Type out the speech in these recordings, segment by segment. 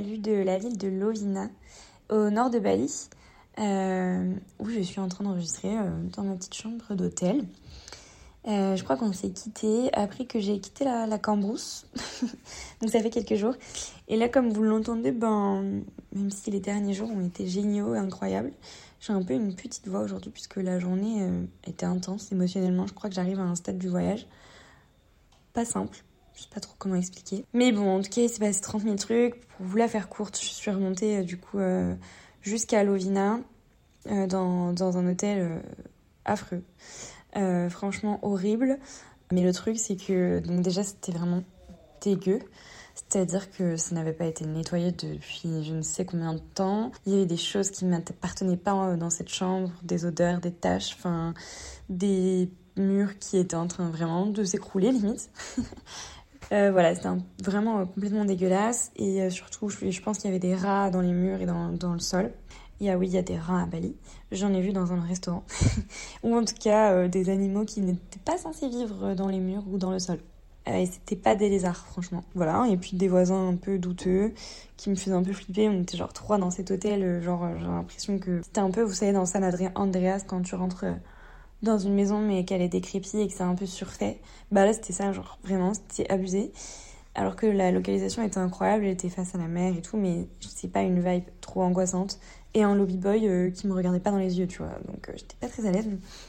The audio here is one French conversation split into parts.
De la ville de Lovina, au nord de Bali, euh, où je suis en train d'enregistrer euh, dans ma petite chambre d'hôtel. Euh, je crois qu'on s'est quitté après que j'ai quitté la, la Cambrousse, donc ça fait quelques jours. Et là, comme vous l'entendez, ben, même si les derniers jours ont été géniaux et incroyables, j'ai un peu une petite voix aujourd'hui puisque la journée était intense émotionnellement. Je crois que j'arrive à un stade du voyage pas simple je sais pas trop comment expliquer. Mais bon, en tout cas, il s'est passé 30 000 trucs. Pour vous la faire courte, je suis remontée euh, du coup euh, jusqu'à Lovina euh, dans, dans, un hôtel affreux. franchement horrible. Mais le truc, c'est que donc déjà, c'était vraiment dégueu. C'est-à-dire que ça n'avait pas été nettoyé depuis je ne sais combien de temps. Il y avait des choses qui ne m'appartenaient pas dans cette chambre, des odeurs, des taches, enfin des murs qui étaient en train vraiment de s'écrouler limite. Euh, voilà, c'était vraiment euh, complètement dégueulasse. Et euh, surtout, je, pense qu'il y avait des rats dans les murs et dans, dans le sol. Il y a, oui, il y a des rats à Bali. J'en ai vu dans un restaurant. ou en tout cas, des animaux qui n'étaient pas censés vivre dans les murs ou dans le sol. et c'était pas des lézards, franchement. Voilà. Et puis des voisins un peu douteux qui me faisaient un peu flipper. On était genre trois dans cet hôtel. Genre, j'ai l'impression que c'était un peu, vous savez, dans San Andreas, quand tu rentres dans une maison mais qu'elle est décrépite et que c'est un peu surfait. Bah là c'était ça, genre vraiment c'était abusé. Alors que la localisation était incroyable, elle était face à la mer et tout, mais c'est pas une vibe trop angoissante. Et un lobby boy euh, qui me regardait pas dans les yeux, tu vois. Donc euh, j'étais pas très à l'aise.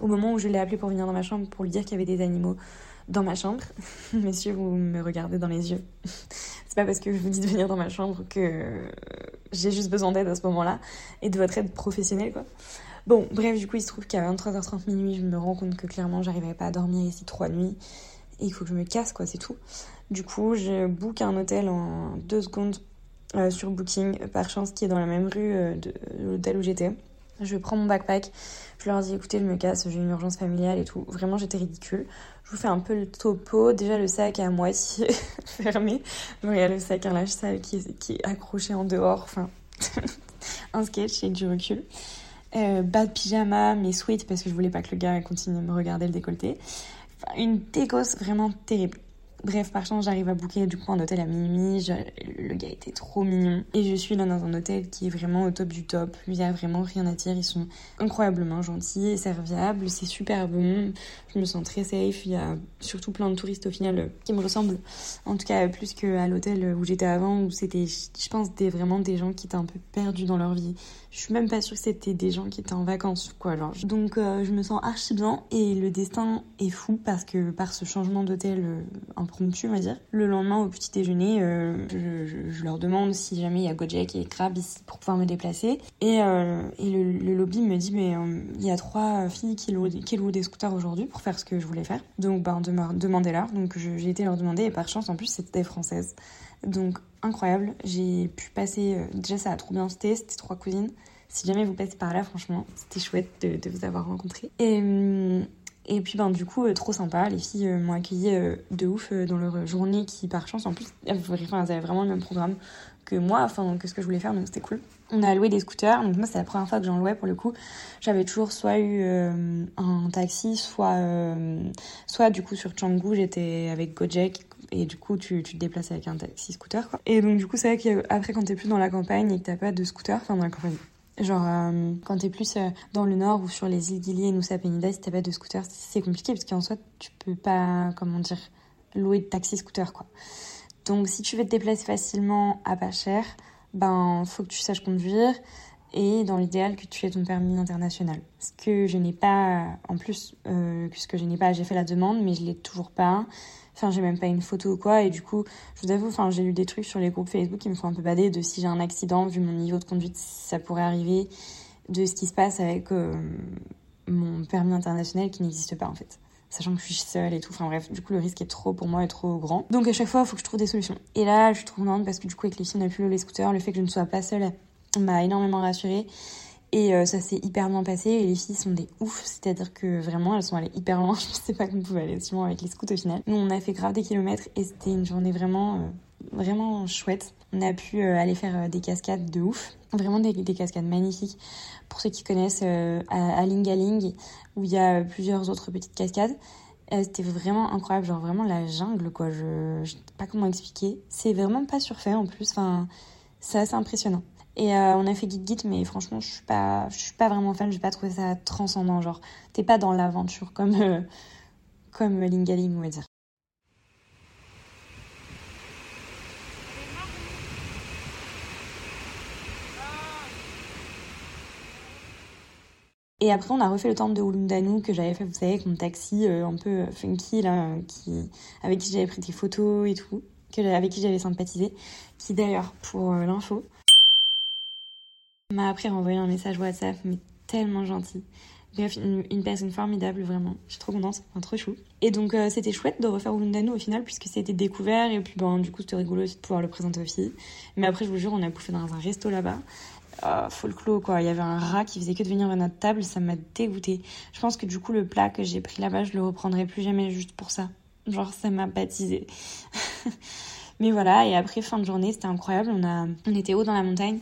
Au moment où je l'ai appelé pour venir dans ma chambre pour lui dire qu'il y avait des animaux dans ma chambre, monsieur, vous me regardez dans les yeux. c'est pas parce que je vous dis de venir dans ma chambre que j'ai juste besoin d'aide à ce moment-là et de votre aide professionnelle, quoi. Bon, bref, du coup, il se trouve qu'à 23h30 minuit, je me rends compte que clairement, j'arriverai pas à dormir ici trois nuits. Et il faut que je me casse, quoi, c'est tout. Du coup, je book un hôtel en deux secondes euh, sur Booking, par chance, qui est dans la même rue euh, de, l'hôtel où j'étais. Je prends mon backpack, je leur dis écoutez, je me casse, j'ai une urgence familiale et tout. Vraiment, j'étais ridicule. Je vous fais un peu le topo. Déjà, le sac est à moitié fermé. il y a le sac un linge sale qui, qui est accroché en dehors. Enfin, un sketch et du recul. Euh, bas de pyjama, mais sweat parce que je voulais pas que le gars continue de me regarder le décolleté. Enfin, une dégosse vraiment terrible. Bref, par chance, j'arrive à booker du coup un hôtel à minuit. Le gars était trop mignon. Et je suis là dans un hôtel qui est vraiment au top du top. Il y a vraiment rien à dire. Ils sont incroyablement gentils et serviables. C'est super bon. Je me sens très safe. Il y a surtout plein de touristes au final qui me ressemblent. En tout cas, plus qu'à l'hôtel où j'étais avant, où c'était, je pense, des, vraiment des gens qui étaient un peu perdus dans leur vie. Je suis même pas sûre que c'était des gens qui étaient en vacances, quoi. Donc, euh, je me sens archi bien. Et le destin est fou parce que par ce changement d'hôtel euh, on va dire. Le lendemain, au petit déjeuner, euh, je, leur demande si jamais il y a Gojek et Crab ici pour pouvoir me déplacer. Et, euh, le, lobby me dit, mais euh, il y a trois filles qui louent, des scooters aujourd'hui pour faire ce que je voulais faire. Donc, ben, demandez-leur. Donc, j'ai été leur demander et par chance, en plus, c'était des françaises. Donc, incroyable. J'ai pu passer. déjà, ça a trop bien été. C'était trois cousines. Si jamais vous passez par là, franchement, c'était chouette de, de, vous avoir rencontré. Et, hum, et puis ben du coup euh, trop sympa, les filles euh, m'ont accueilli euh, de ouf dans leur journée qui par chance en plus elles, avaient vraiment le même programme que moi, enfin que ce que je voulais faire donc c'était cool. On a loué des scooters, donc moi c'est la première fois que j'en louais pour le coup. J'avais toujours soit eu un taxi, soit soit du coup sur Canggu j'étais avec Gojek et du coup tu, tu te déplaces avec un taxi scooter quoi. Et donc du coup c'est vrai qu'après quand t'es plus dans la campagne et que t'as pas de scooter, enfin dans la campagne Genre, euh, quand t'es plus euh, dans le nord ou sur les îles Gili et Nusa Penida, si t'as pas de scooter, c'est compliqué parce qu'en soi, tu peux pas, comment dire, louer de taxi-scooter, quoi. Donc, si tu veux te déplacer facilement à pas cher, ben, faut que tu saches conduire et dans l'idéal que tu aies ton permis international. Ce que je n'ai pas, en plus, euh, puisque je n'ai pas, j'ai fait la demande, mais je l'ai toujours pas. Enfin, j'ai même pas une photo ou quoi. Et du coup, je vous avoue, enfin, j'ai lu des trucs sur les groupes Facebook qui me font un peu bader de si j'ai un accident, vu mon niveau de conduite, ça pourrait arriver, de ce qui se passe avec euh, mon permis international qui n'existe pas en fait. Sachant que je suis seule et tout. Enfin bref, du coup, le risque est trop pour moi et trop grand. Donc à chaque fois, il faut que je trouve des solutions. Et là, je suis trop contente parce que du coup, avec les filles, on a pu les scooters. Le fait que je ne sois pas seule m'a énormément rassurée. Et euh, ça s'est hyper bien passé et les filles sont des ouf, c'est-à-dire que vraiment elles sont allées hyper loin. Je sais pas qu'on pouvait aller loin avec les scouts au final. Nous on a fait grave des kilomètres et c'était une journée vraiment, euh, vraiment chouette. On a pu euh, aller faire des cascades de ouf, vraiment des, des, cascades magnifiques. Pour ceux qui connaissent à Lingaling, où il y a plusieurs autres petites cascades. c'était vraiment incroyable, genre vraiment la jungle, quoi. Je, je sais pas comment expliquer. C'est vraiment pas surfait en plus. Enfin, c'est assez impressionnant. Et euh, on a fait Git Git, mais franchement, je suis pas, je suis pas vraiment fan. J'ai pas trouvé ça transcendant. Genre, t'es pas dans l'aventure comme, euh, comme Lingaling, on va dire. Et après, on a refait le temple de Ulundanu que j'avais fait, vous savez, avec mon taxi euh, un peu funky, là, qui, avec qui j'avais pris des photos et tout, que, avec qui j'avais sympathisé, qui d'ailleurs, pour l'info, m'a après renvoyé un message WhatsApp, mais tellement gentil. Bref, une, personne formidable, vraiment. Je suis trop contente, trop chou. Et donc, euh, c'était chouette de refaire Ulundanu au final, puisque c'était découvert, et puis bon, du coup, c'était rigolo aussi de pouvoir le présenter aux filles. Mais après, je vous jure, on a bouffé dans un resto là-bas. Faut le clos, quoi. Il y avait un rat qui faisait que de venir à notre table, ça m'a dégoûté. Je pense que du coup, le plat que j'ai pris là-bas, je le reprendrai plus jamais juste pour ça. Genre, ça m'a baptisé. Mais voilà, et après, fin de journée, c'était incroyable. On, a... on était haut dans la montagne.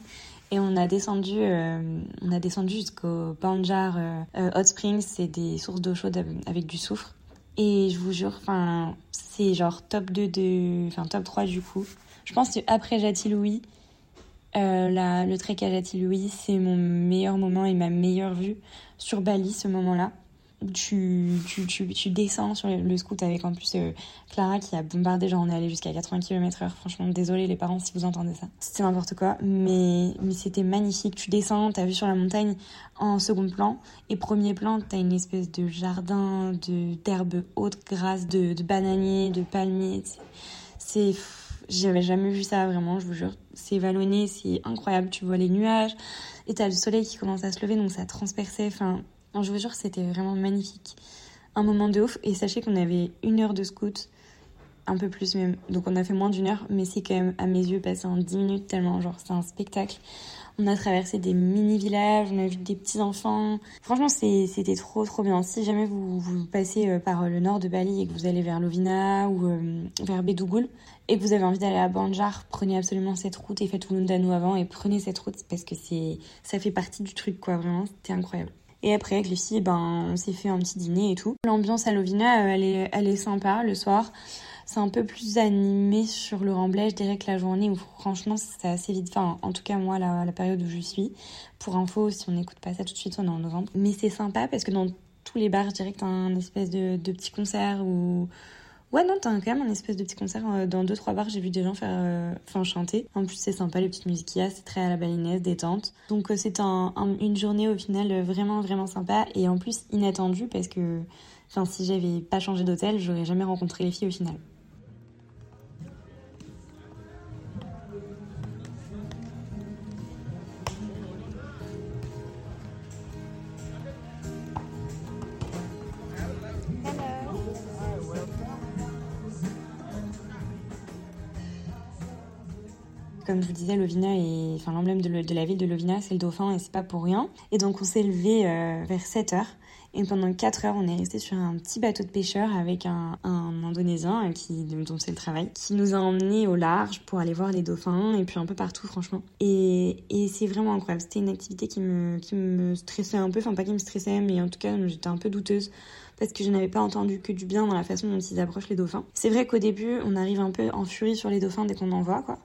Et on a descendu, euh, on a descendu jusqu'au Banjar euh, euh, Hot Springs, c'est des sources d'eau chaude avec du soufre. Et je vous jure, enfin, c'est genre top 2 de, enfin top 3 du coup. Je pense que après Jati Louis, le trek à Jati Louis, c'est mon meilleur moment et ma meilleure vue sur Bali ce moment-là tu, tu, tu, tu, descends sur le scoot avec en plus euh, Clara qui a bombardé, genre on est allé jusqu'à 80 km/h. Franchement, désolé les parents si vous entendez ça. C'était n'importe quoi, mais, mais c'était magnifique. Tu descends, t'as vu sur la montagne en second plan, et premier plan, t'as une espèce de jardin de d'herbes hautes, grasses, de, de bananiers, de palmiers. C'est. J'avais jamais vu ça vraiment, je vous jure. C'est vallonné, c'est incroyable. Tu vois les nuages, et t'as le soleil qui commence à se lever, donc ça transperçait. Enfin, je vous jure, c'était vraiment magnifique. Un moment de ouf. Et sachez qu'on avait une heure de scout, un peu plus même. Donc on a fait moins d'une heure, mais c'est quand même à mes yeux passé en 10 minutes tellement, genre, c'est un spectacle. On a traversé des mini-villages, on a vu des petits-enfants. Franchement, c'était trop, trop bien. Si jamais vous, passez euh, par le nord de Bali et que vous allez vers Lovina ou euh, vers Bedougoul et que vous avez envie d'aller à Banjar, prenez absolument cette route et faites Ulundanu avant et prenez cette route parce que ça fait partie du truc, quoi. Vraiment, c'était incroyable. Et après, avec filles, ben, on s'est fait un petit dîner et tout. L'ambiance à Lovina, euh, elle est, elle est sympa le soir. C'est un peu plus animé sur le Remblai, je dirais que la journée où franchement c'est assez vite. Enfin, en tout cas, moi, la, la période où je suis. Pour info, si on n'écoute pas ça tout de suite, on est en novembre. Mais c'est sympa parce que dans tous les bars, je dirais que t'as un espèce de, de petit concert ou Ouais, non, t'as quand même un espèce de petit concert euh, dans deux trois bars. J'ai vu des gens faire, euh, chanter. En plus, c'est sympa les petites musiques qu'il y a. C'est très à la balinaise, détente. Donc euh, c'est un, une journée au final vraiment vraiment sympa et en plus inattendue parce que, si j'avais pas changé d'hôtel, j'aurais jamais rencontré les filles au final. Comme je vous disais, Lovina est, enfin, l'emblème de, la ville de Lovina, c'est le dauphin et c'est pas pour rien. Et donc, on s'est levé euh, vers 7 heures. Et pendant 4 heures, on est resté sur un petit bateau de pêcheur avec un, Indonésien qui, dont c'est le travail, qui nous a emmenés au large pour aller voir les dauphins et puis un peu partout, franchement. Et, et c'est vraiment incroyable. C'était une activité qui me, qui me stressait un peu, enfin pas qui me stressait, mais en tout cas, j'étais un peu douteuse parce que je n'avais pas entendu que du bien dans la façon dont ils approchent les dauphins. C'est vrai qu'au début, on arrive un peu en furie sur les dauphins dès qu'on en voit, quoi.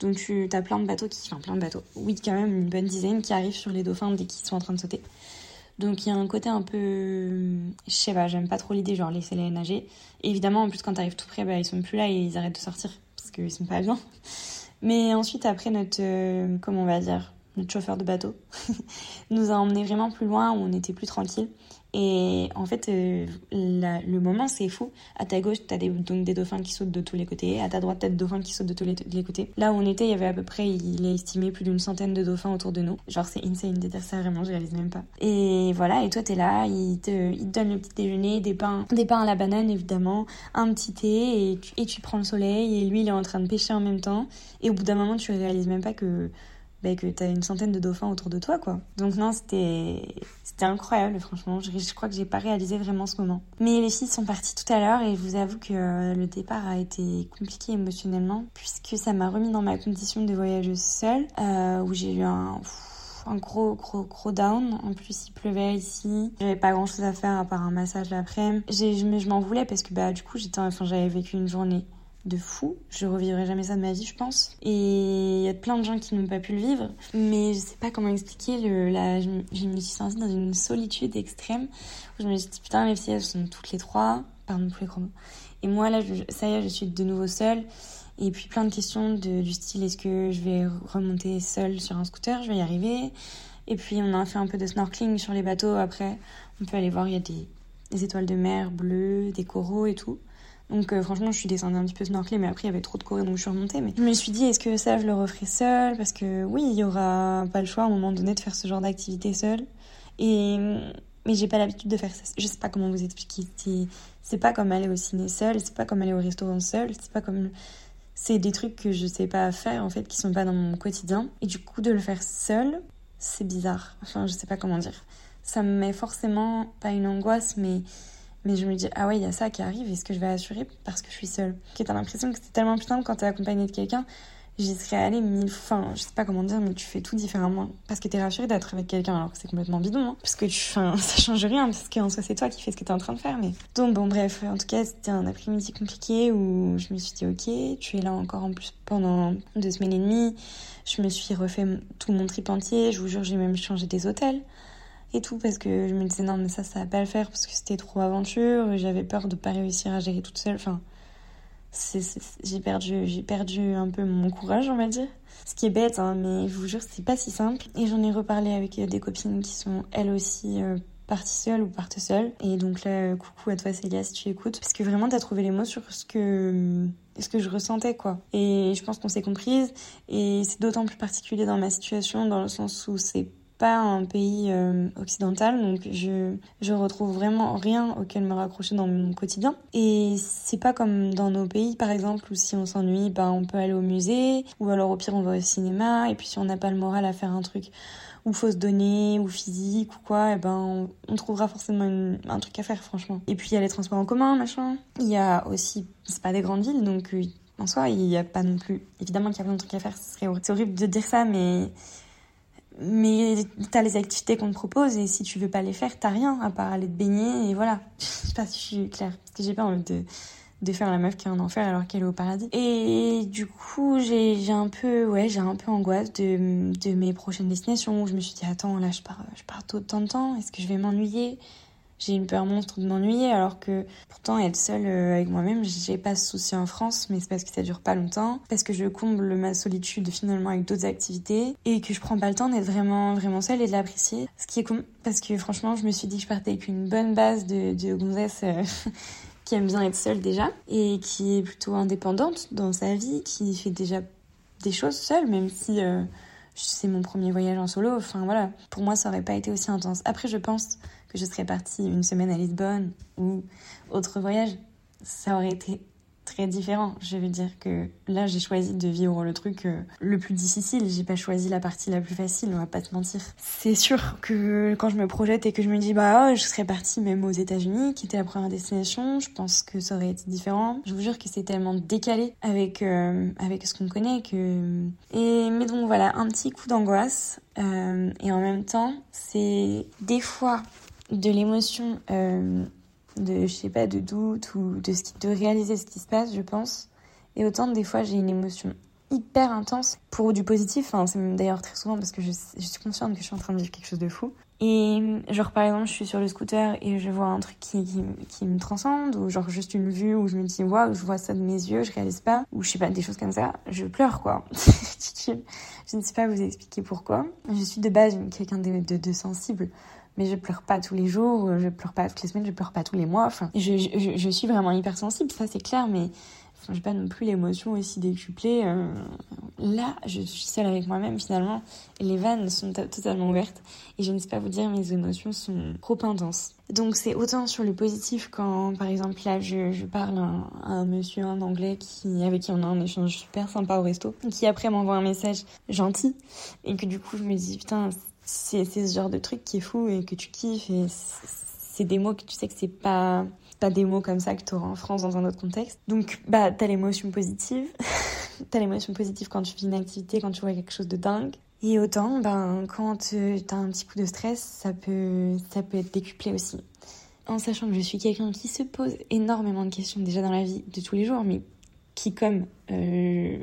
Donc tu as plein de bateaux qui... Enfin, plein de bateaux. Oui, quand même, une bonne dizaine qui arrivent sur les dauphins dès qu'ils sont en train de sauter. Donc il y a un côté un peu... Je sais pas, j'aime pas trop l'idée, genre laisser-les nager. évidemment, en plus, quand t'arrives tout près, bah, ils sont plus là et ils arrêtent de sortir parce qu'ils sont pas bien. Mais ensuite, après, notre... Euh, comment on va dire notre chauffeur de bateau, nous a emmenés vraiment plus loin où on était plus tranquille. Et en fait, euh, le moment, c'est fou. À ta gauche, t'as des, donc des dauphins qui sautent de tous les côtés. À ta droite, t'as des dauphins qui sautent de tous les, côtés. Là où on était, il y avait à peu près, il est estimé plus d'une centaine de dauphins autour de nous. Genre, c'est insane de ça, vraiment, je réalise même pas. Et voilà, et toi, t'es là, il te, il te donne le petit déjeuner, des pains, des pains à la banane, évidemment, un petit thé, et tu, et tu prends le soleil, et lui, il est en train de pêcher en même temps. Et au bout d'un moment, tu réalises même pas que bah, que tu as une centaine de dauphins autour de toi, quoi. Donc non, c'était incroyable, franchement. Je, je crois que j'ai pas réalisé vraiment ce moment. Mais les filles sont parties tout à l'heure et je vous avoue que euh, le départ a été compliqué émotionnellement puisque ça m'a remis dans ma condition de voyageuse seule, euh, où j'ai eu un un gros, gros, gros down. En plus, il pleuvait ici. J'avais pas grand chose à faire à part un massage l'après-midi. Je m'en voulais parce que bah, du coup, j'étais, enfin, j'avais vécu une journée de fou. Je revivrai jamais ça de ma vie, je pense. Et il y a plein de gens qui n'ont pas pu le vivre. Mais je sais pas comment expliquer. Le, je, me suis sentie dans une solitude extrême. Où je me suis dit, putain, les filles, elles sont toutes les trois. Pardon tous les gros Et moi, là, ça y est, je suis de nouveau seule. Et puis plein de questions de, du style, est-ce que je vais remonter seule sur un scooter? Je vais y arriver. Et puis on a fait un peu de snorkeling sur les bateaux après. On peut aller voir, il y a des, des étoiles de mer bleues, des coraux et tout. Donc euh, franchement, je suis descendue un petit peu snorkeler, mais après il y avait trop de coraux, donc je suis remontée. Mais je me suis dit, est-ce que ça, je le referai seule Parce que oui, il y aura pas le choix à un moment donné de faire ce genre d'activité seule. Et mais j'ai pas l'habitude de faire ça. Je sais pas comment vous expliquer. C'est pas comme aller au ciné seul, c'est pas comme aller au restaurant seul, c'est pas comme c'est des trucs que je sais pas faire en fait, qui sont pas dans mon quotidien. Et du coup, de le faire seul, c'est bizarre. Enfin, je sais pas comment dire. Ça me met forcément pas une angoisse, mais mais je me dis, ah ouais, il y a ça qui arrive, est-ce que je vais assurer parce que je suis seule? Tu as l'impression que c'est tellement plus simple quand t'es accompagnée de quelqu'un. J'y serais allée mille fois, je sais pas comment dire, mais tu fais tout différemment. Parce que t'es rassurée d'être avec quelqu'un alors que c'est complètement bidon. Hein. Parce que tu, enfin, ça change rien, parce qu'en soi c'est toi qui fais ce que t'es en train de faire. Mais... Donc bon, bref, en tout cas, c'était un après-midi compliqué où je me suis dit, ok, tu es là encore en plus pendant deux semaines et demie. Je me suis refait tout mon trip entier, je vous jure, j'ai même changé des hôtels et tout parce que je me disais non mais ça ça va pas le faire parce que c'était trop aventure j'avais peur de pas réussir à gérer toute seule. Enfin j'ai perdu j'ai perdu un peu mon courage on va dire. Ce qui est bête hein, mais je vous jure c'est pas si simple. Et j'en ai reparlé avec des copines qui sont elles aussi euh, parties seules ou partent seules. Et donc là euh, coucou à toi Célia si tu écoutes. Parce que vraiment t'as trouvé les mots sur ce que ce que je ressentais quoi. Et je pense qu'on s'est comprise. Et c'est d'autant plus particulier dans ma situation dans le sens où c'est pas un pays euh, occidental, donc je, je retrouve vraiment rien auquel me raccrocher dans mon quotidien. Et c'est pas comme dans nos pays, par exemple, où si on s'ennuie, bah, on peut aller au musée, ou alors au pire on va au cinéma, et puis si on n'a pas le moral à faire un truc ou faut se ou physique, ou quoi, et ben on, trouvera forcément un truc à faire, franchement. Et puis il y a les transports en commun, machin. Il y a aussi, c'est pas des grandes villes, donc euh, en soi, il y a pas non plus. Évidemment qu'il y a plein de trucs à faire, c'est horrible de dire ça, mais t'as les activités qu'on te propose et si tu veux pas les faire, t'as rien à part aller te baigner et voilà. je sais pas si je suis claire. Parce que j'ai pas envie de, faire la meuf qui est en enfer alors qu'elle est au paradis. Et du coup, j'ai un peu, ouais, j'ai un peu angoisse de, de mes prochaines destinations. Je me suis dit, attends, là, je pars, je pars autant de temps. Est-ce que je vais m'ennuyer? J'ai une peur monstre de m'ennuyer alors que pourtant être seule euh, avec moi-même j'ai pas ce souci en France mais c'est parce que ça dure pas longtemps parce que je comble ma solitude finalement avec d'autres activités et que je prends pas le temps d'être vraiment vraiment seule et de l'apprécier. Ce qui est con parce que franchement je me suis dit que je partais avec une bonne base de, de gonzesse euh, qui aime bien être seule déjà et qui est plutôt indépendante dans sa vie qui fait déjà des choses seule même si euh, c'est mon premier voyage en solo enfin voilà. Pour moi ça aurait pas été aussi intense. Après je pense que je serais partie une semaine à Lisbonne ou autre voyage, ça aurait été très différent. Je veux dire que là, j'ai choisi de vivre le truc euh, le plus difficile. J'ai pas choisi la partie la plus facile, on va pas te mentir. C'est sûr que quand je me projette et que je me dis, bah, oh, je serais partie même aux États-Unis, qui était la première destination, je pense que ça aurait été différent. Je vous jure que c'est tellement décalé avec, euh, avec ce qu'on connaît que. Et, mais donc voilà, un petit coup d'angoisse. Euh, et en même temps, c'est des fois de l'émotion, euh, de, je sais pas, de doute ou de, ce qui, de réaliser ce qui se passe, je pense. Et autant des fois, j'ai une émotion hyper intense pour du positif. Enfin, c'est d'ailleurs très souvent parce que je, suis consciente que je suis en train de vivre quelque chose de fou. Et genre, par exemple, je suis sur le scooter et je vois un truc qui, qui, me transcende, ou genre juste une vue où je me dis, waouh, je vois ça de mes yeux, je réalise pas, ou je sais pas, des choses comme ça. Je pleure, quoi. je ne sais pas vous expliquer pourquoi. Je suis de base quelqu'un de sensible mais je pleure pas tous les jours, je pleure pas toutes les semaines, je pleure pas tous les mois. Enfin, je, je, suis vraiment hypersensible, ça c'est clair, mais enfin, j'ai pas non plus l'émotion aussi décuplée. Euh, là, je suis seule avec moi-même finalement, et les vannes sont totalement ouvertes, et je ne sais pas vous dire, mes émotions sont trop intenses. Donc c'est autant sur le positif quand, par exemple, là, je, je parle à un, monsieur en anglais qui, avec qui on a un échange super sympa au resto, qui après m'envoie un message gentil, et que du coup je me dis, putain, c'est ce genre de truc qui est fou et que tu kiffes et c'est des mots que tu sais que c'est pas pas des mots comme ça que tu auras en France dans un autre contexte. Donc bah t'as l'émotion positive, t'as l'émotion positive quand tu vis une activité, quand tu vois quelque chose de dingue. Et autant, ben, quand euh, t'as un petit coup de stress, ça peut, ça peut être décuplé aussi. En sachant que je suis quelqu'un qui se pose énormément de questions déjà dans la vie de tous les jours, mais qui, comme euh,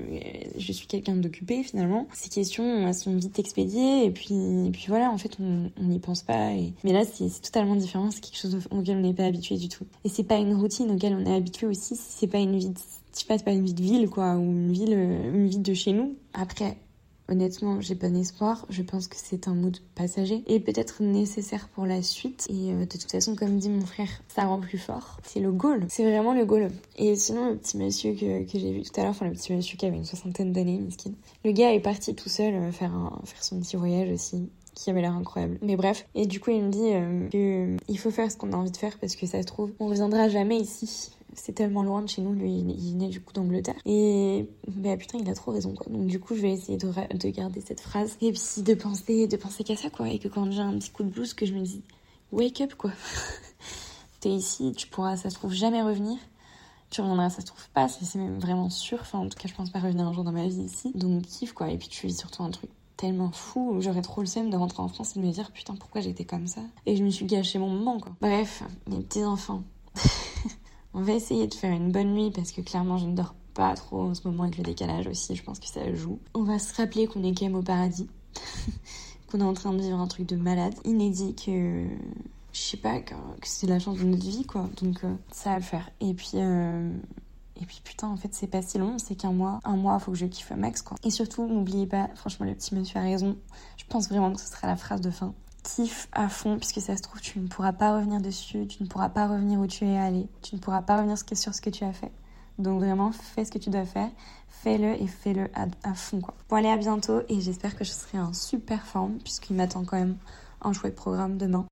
je suis quelqu'un d'occupé finalement, ces questions elles sont vite expédiées et puis, et puis voilà, en fait, on n'y pense pas. Et... Mais là, c'est totalement différent, c'est quelque chose auquel on n'est pas habitué du tout. Et c'est pas une routine auquel on est habitué aussi, c'est pas une vie, de... pas, une vie de ville quoi, ou une ville, une vie de chez nous. Après, Honnêtement, j'ai bon espoir. Je pense que c'est un mood passager et peut-être nécessaire pour la suite. Et euh, de toute façon, comme dit mon frère, ça rend plus fort. C'est le goal. C'est vraiment le goal. Et sinon, le petit monsieur que, que j'ai vu tout à l'heure, enfin le petit monsieur qui avait une soixantaine d'années. Le gars est parti tout seul euh, faire, faire son petit voyage aussi qui avait l'air incroyable. Mais bref, et du coup il me dit euh, que il faut faire ce qu'on a envie de faire parce que ça se trouve on reviendra jamais ici c'est tellement loin de chez nous, lui il est né du coup d'Angleterre. Et bah putain, il a trop raison quoi. Donc du coup, je vais essayer de, de garder cette phrase et puis de penser, de penser qu'à ça quoi. Et que quand j'ai un petit coup de blues, que je me dis wake up quoi. T'es ici, tu pourras, ça se trouve, jamais revenir. Tu reviendras, ça se trouve pas, c'est même vraiment sûr. Enfin, en tout cas, je pense pas revenir un jour dans ma vie ici. Donc kiffe quoi. Et puis tu vis surtout un truc tellement fou j'aurais trop le seum de rentrer en France et de me dire putain pourquoi j'étais comme ça? Et je me suis gâché mon moment quoi. Bref, mes petits enfants. On va essayer de faire une bonne nuit parce que clairement je ne dors pas trop en ce moment avec le décalage aussi, je pense que ça joue. On va se rappeler qu'on est quand même au paradis, qu'on est en train de vivre un truc de malade, inédit, que je sais pas, que, c'est la chance de notre vie quoi, donc euh, ça va le faire. Et puis... Euh, et puis putain, en fait, c'est pas si long, c'est qu'un mois. Un mois, faut que je kiffe un max, quoi. Et surtout, n'oubliez pas, franchement, le petit monsieur a raison. Je pense vraiment que ce sera la phrase de fin kiffe à fond, puisque ça se trouve, tu ne pourras pas revenir dessus, tu ne pourras pas revenir où tu es allé, tu ne pourras pas revenir sur ce que tu as fait. Donc vraiment, fais ce que tu dois faire, fais-le et fais-le à, fond, quoi. Bon, allez, à bientôt, et j'espère que je serai en super forme, puisqu'il m'attend quand même un chouette programme demain.